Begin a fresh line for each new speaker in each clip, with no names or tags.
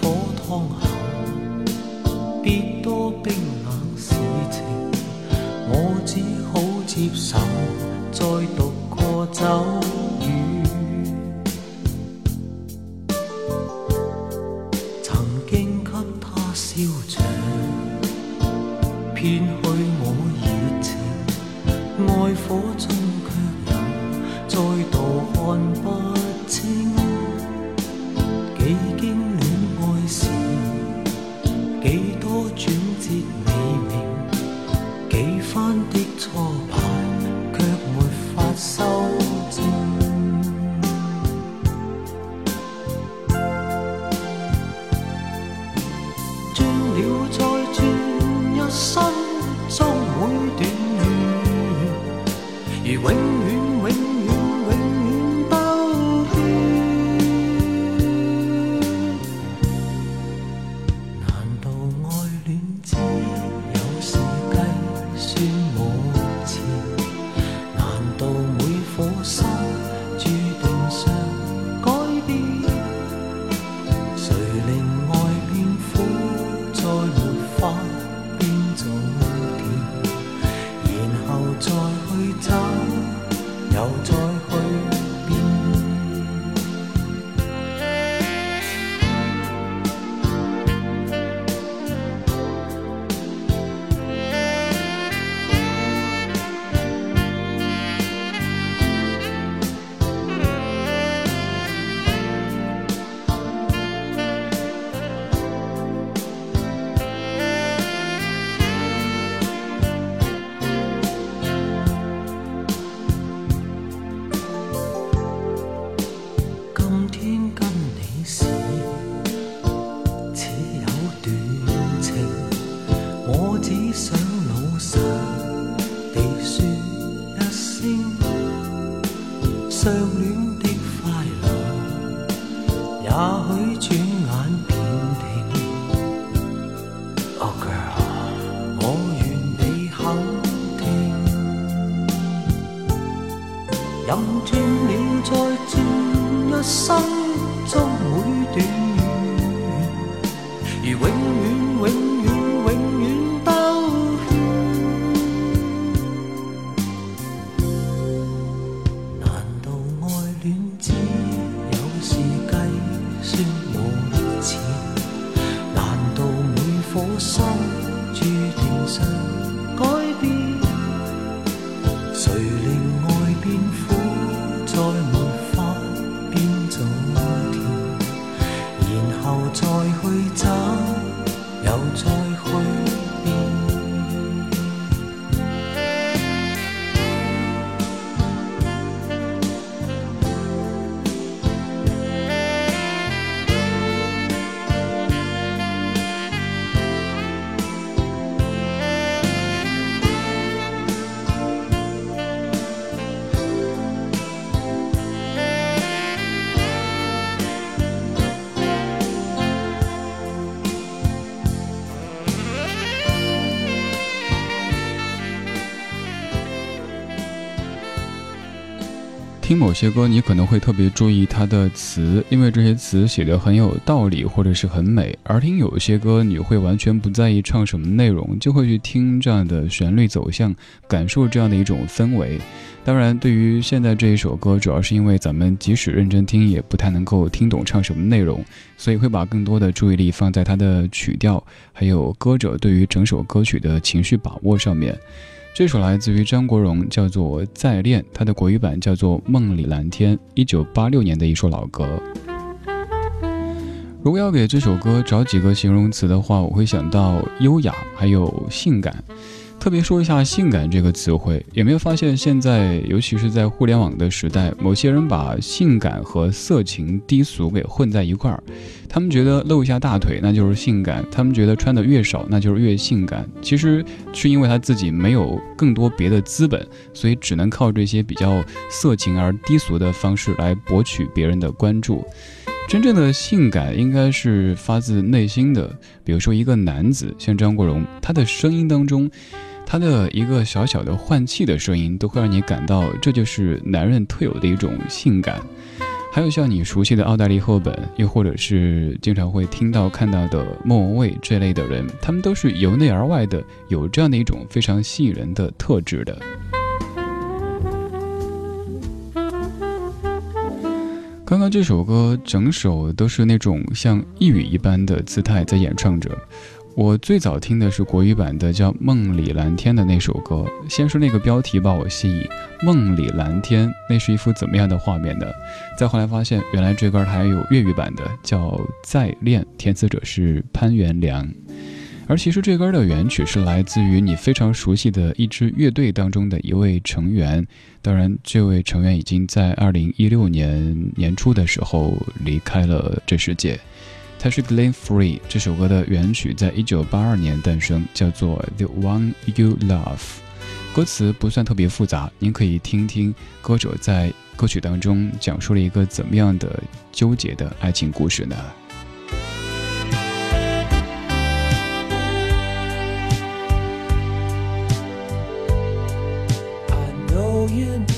火烫后别多冰冷事情我只好接受再独过走远 when 相恋的快乐，也许转眼便停。Oh girl，我愿你肯听。任转了再转，一生谁
听某些歌，你可能会特别注意它的词，因为这些词写的很有道理，或者是很美；而听有些歌，你会完全不在意唱什么内容，就会去听这样的旋律走向，感受这样的一种氛围。当然，对于现在这一首歌，主要是因为咱们即使认真听，也不太能够听懂唱什么内容，所以会把更多的注意力放在它的曲调，还有歌者对于整首歌曲的情绪把握上面。这首来自于张国荣，叫做《再恋》，它的国语版叫做《梦里蓝天》，一九八六年的一首老歌。如果要给这首歌找几个形容词的话，我会想到优雅，还有性感。特别说一下“性感”这个词汇，有没有发现现在，尤其是在互联网的时代，某些人把性感和色情低俗给混在一块儿。他们觉得露一下大腿那就是性感，他们觉得穿的越少那就是越性感。其实是因为他自己没有更多别的资本，所以只能靠这些比较色情而低俗的方式来博取别人的关注。真正的性感应该是发自内心的，比如说一个男子，像张国荣，他的声音当中。他的一个小小的换气的声音，都会让你感到这就是男人特有的一种性感。
还有像你熟悉的奥黛丽·赫本，又或者是经常会听到看到的莫文蔚这类的人，他们都是由内而外的有这样的一种非常吸引人的特质的。刚刚这首歌整首都是那种像呓语一般的姿态在演唱着。我最早听的是国语版的，叫《梦里蓝天》的那首歌。先说那个标题把我吸引，《梦里蓝天》那是一幅怎么样的画面呢？再后来发现，原来这歌还有粤语版的，叫《再恋》，填词者是潘元良。而其实这歌的原曲是来自于你非常熟悉的一支乐队当中的一位成员。当然，这位成员已经在二零一六年年初的时候离开了这世界。它是 Glen Free 这首歌的原曲，在一九八二年诞生，叫做《The One You Love》。歌词不算特别复杂，您可以听听歌手在歌曲当中讲述了一个怎么样的纠结的爱情故事呢
？you.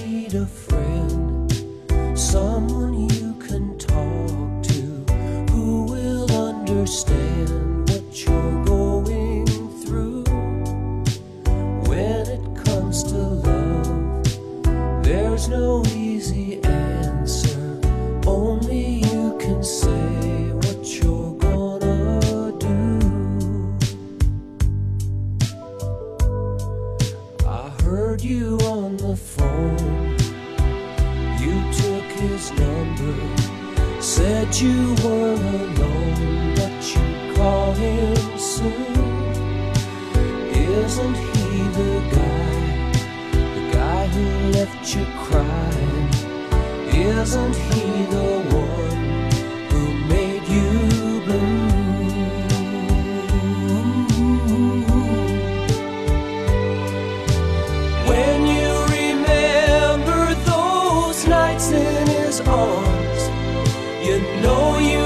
lights in his arms. You know you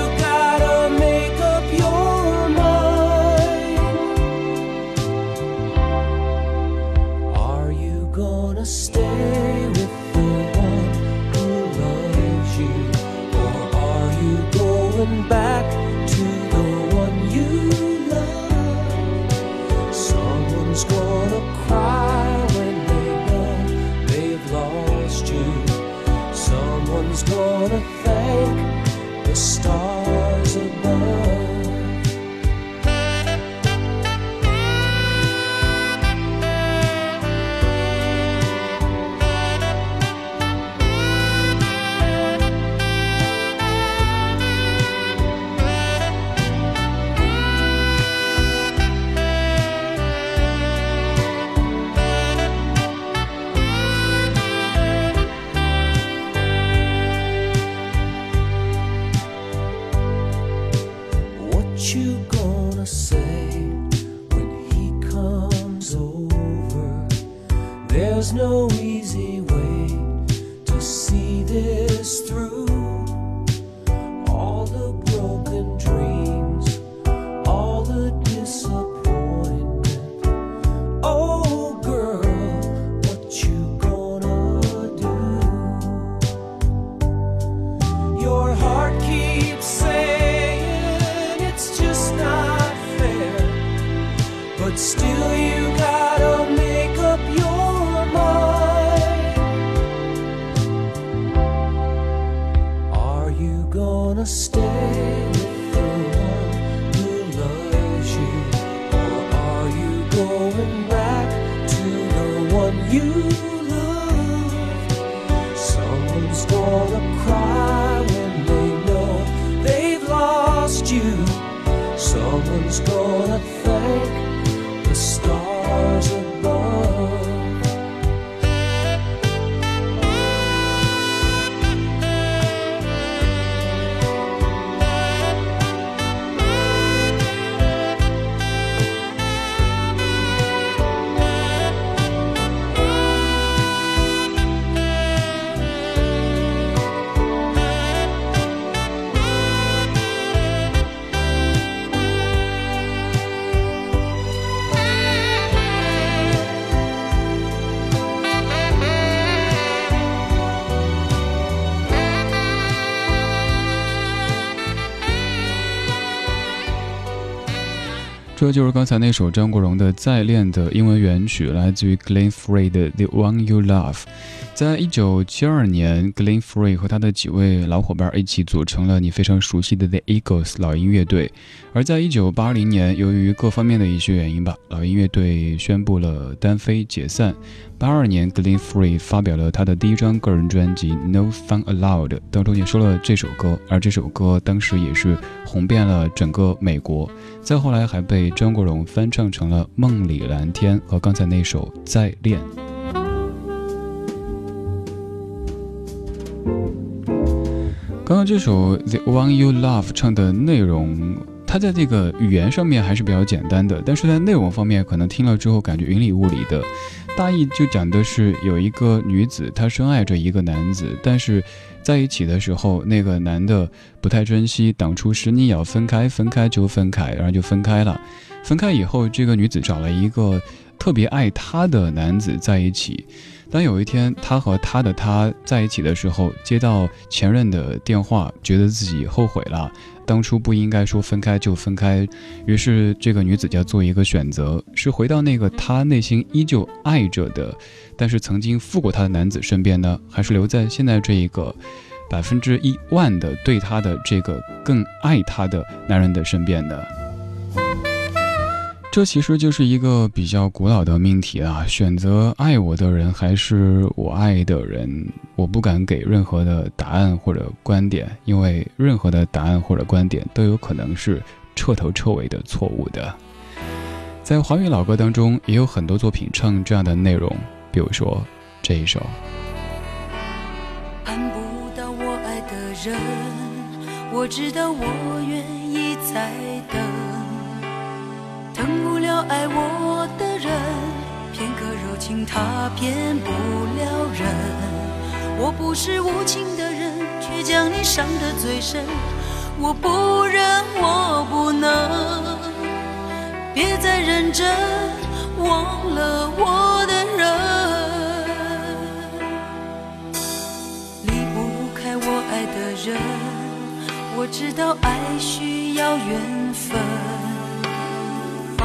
这就是刚才那首张国荣的《再恋》的英文原曲，来自于 Glenn Frey 的《The One You Love》。在一九七二年，Glenn Frey 和他的几位老伙伴一起组成了你非常熟悉的 The Eagles 老鹰乐队。而在一九八零年，由于各方面的一些原因吧，老鹰乐队宣布了单飞解散。八二年，Glenn Frey 发表了他的第一张个人专辑《No Fun Allowed》，当中也说了这首歌，而这首歌当时也是红遍了整个美国。再后来还被张国荣翻唱成了《梦里蓝天》和刚才那首《再恋》。刚刚这首《The One You Love》唱的内容。它在这个语言上面还是比较简单的，但是在内容方面，可能听了之后感觉云里雾里的。大意就讲的是有一个女子，她深爱着一个男子，但是在一起的时候，那个男的不太珍惜，当初是你要分开，分开就分开，然后就分开了。分开以后，这个女子找了一个特别爱她的男子在一起。当有一天她和她的他在一起的时候，接到前任的电话，觉得自己后悔了。当初不应该说分开就分开，于是这个女子要做一个选择，是回到那个她内心依旧爱着的，但是曾经负过她的男子身边呢，还是留在现在这一个百分之一万的对她的这个更爱她的男人的身边呢？这其实就是一个比较古老的命题啊，选择爱我的人还是我爱的人，我不敢给任何的答案或者观点，因为任何的答案或者观点都有可能是彻头彻尾的错误的。在华语老歌当中，也有很多作品唱这样的内容，比如说这一首。
盼不到我爱的人，我知道我愿意再等。等不了爱我的人，片刻柔情他骗不了人。我不是无情的人，却将你伤得最深。我不忍，我不能，别再认真，忘了我的人。离不开我爱的人，我知道爱需要缘。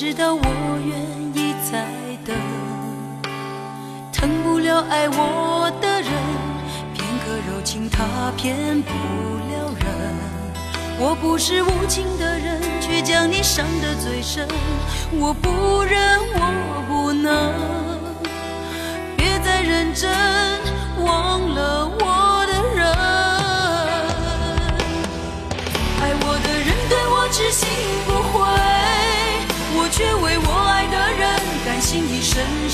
知道我愿意再等，疼不了爱我的人，片刻柔情他骗不了人。我不是无情的人，却将你伤得最深。我不忍，我不能，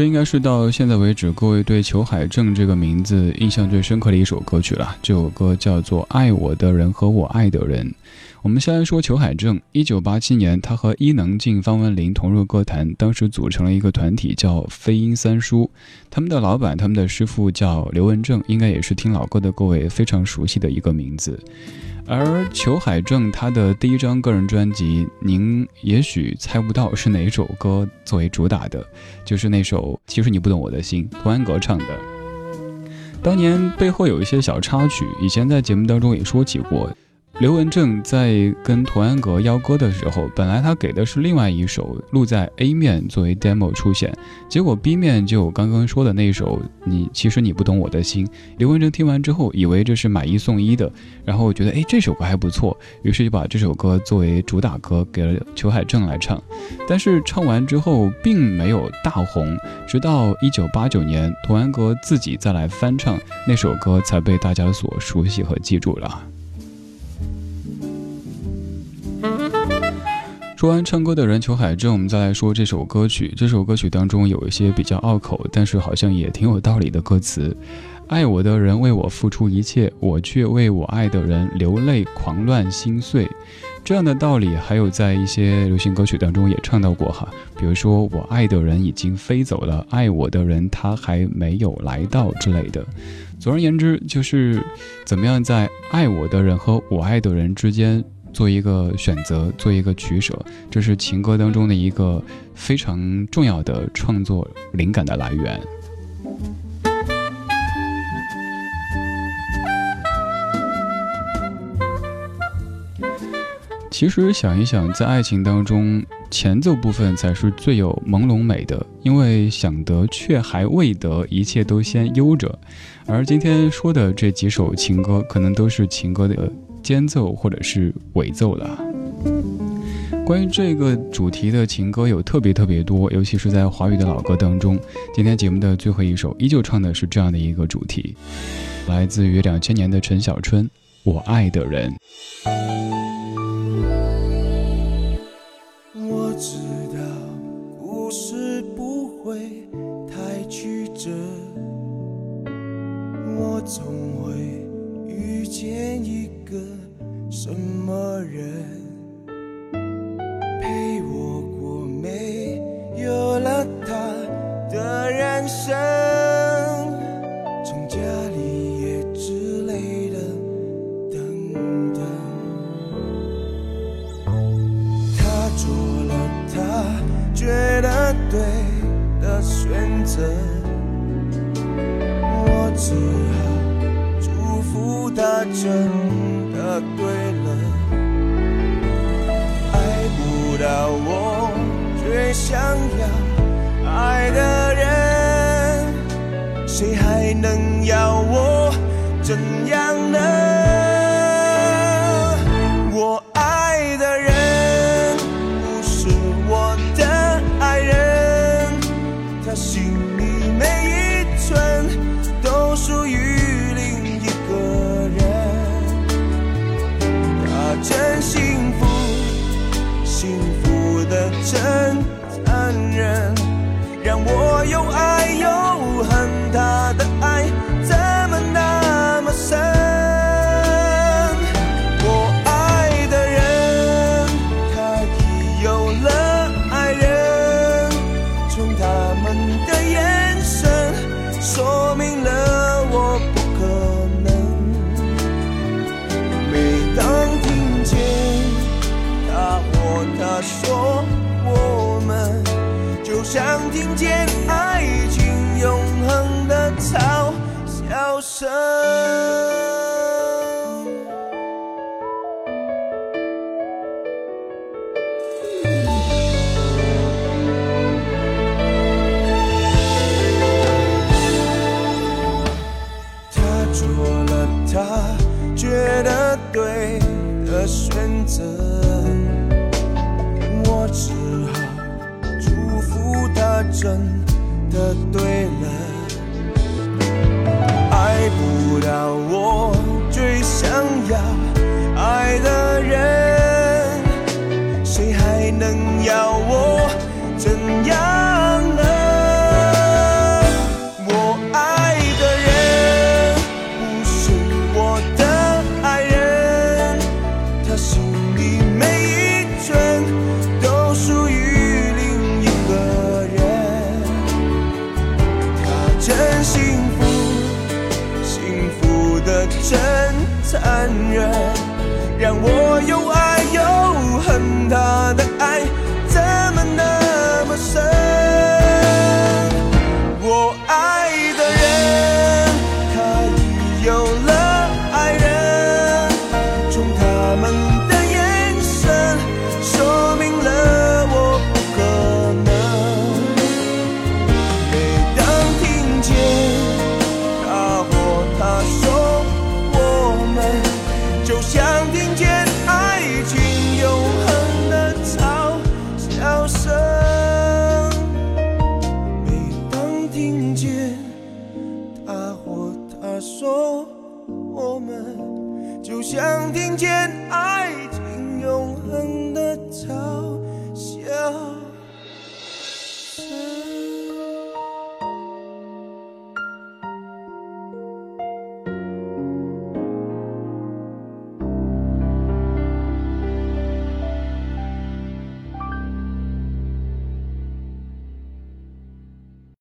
这应该是到现在为止各位对裘海正这个名字印象最深刻的一首歌曲了。这首歌叫做《爱我的人和我爱的人》。我们先来说裘海正。一九八七年，他和伊能静、方文琳同入歌坛，当时组成了一个团体叫飞鹰三叔。他们的老板、他们的师傅叫刘文正，应该也是听老歌的各位非常熟悉的一个名字。而裘海正他的第一张个人专辑，您也许猜不到是哪首歌作为主打的，就是那首《其实你不懂我的心》，童安格唱的。当年背后有一些小插曲，以前在节目当中也说起过。刘文正在跟童安格邀歌的时候，本来他给的是另外一首录在 A 面作为 demo 出现，结果 B 面就刚刚说的那首《你其实你不懂我的心》。刘文正听完之后，以为这是买一送一的，然后觉得哎这首歌还不错，于是就把这首歌作为主打歌给了裘海正来唱。但是唱完之后并没有大红，直到一九八九年童安格自己再来翻唱那首歌，才被大家所熟悉和记住了。说完唱歌的人裘海正，我们再来说这首歌曲。这首歌曲当中有一些比较拗口，但是好像也挺有道理的歌词。爱我的人为我付出一切，我却为我爱的人流泪狂乱心碎。这样的道理还有在一些流行歌曲当中也唱到过哈，比如说我爱的人已经飞走了，爱我的人他还没有来到之类的。总而言之，就是怎么样在爱我的人和我爱的人之间。做一个选择，做一个取舍，这是情歌当中的一个非常重要的创作灵感的来源。其实想一想，在爱情当中，前奏部分才是最有朦胧美的，因为想得却还未得，一切都先悠着。而今天说的这几首情歌，可能都是情歌的。间奏或者是尾奏了。关于这个主题的情歌有特别特别多，尤其是在华语的老歌当中。今天节目的最后一首依旧唱的是这样的一个主题，来自于两千年的陈小春，《我爱的人》。
我知道故事不会太曲折，我总什么人陪我过没有了他的人生？成家立业之类的等等。他做了他觉得对的选择，我只好祝福他真的。对了，到我最想要爱的人，谁还能要我怎